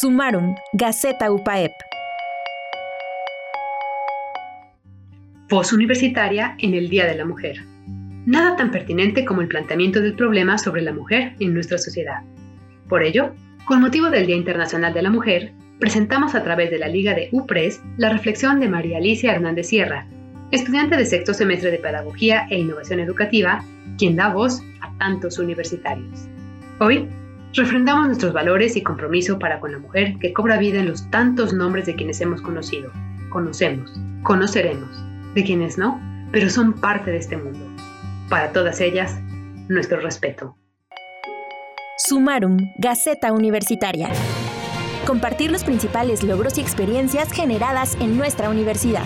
Sumarum, Gaceta UPAEP. Voz universitaria en el Día de la Mujer. Nada tan pertinente como el planteamiento del problema sobre la mujer en nuestra sociedad. Por ello, con motivo del Día Internacional de la Mujer, presentamos a través de la Liga de UPRES la reflexión de María Alicia Hernández Sierra, estudiante de sexto semestre de Pedagogía e Innovación Educativa, quien da voz a tantos universitarios. Hoy Refrendamos nuestros valores y compromiso para con la mujer que cobra vida en los tantos nombres de quienes hemos conocido, conocemos, conoceremos, de quienes no, pero son parte de este mundo. Para todas ellas, nuestro respeto. Sumarum, Gaceta Universitaria. Compartir los principales logros y experiencias generadas en nuestra universidad.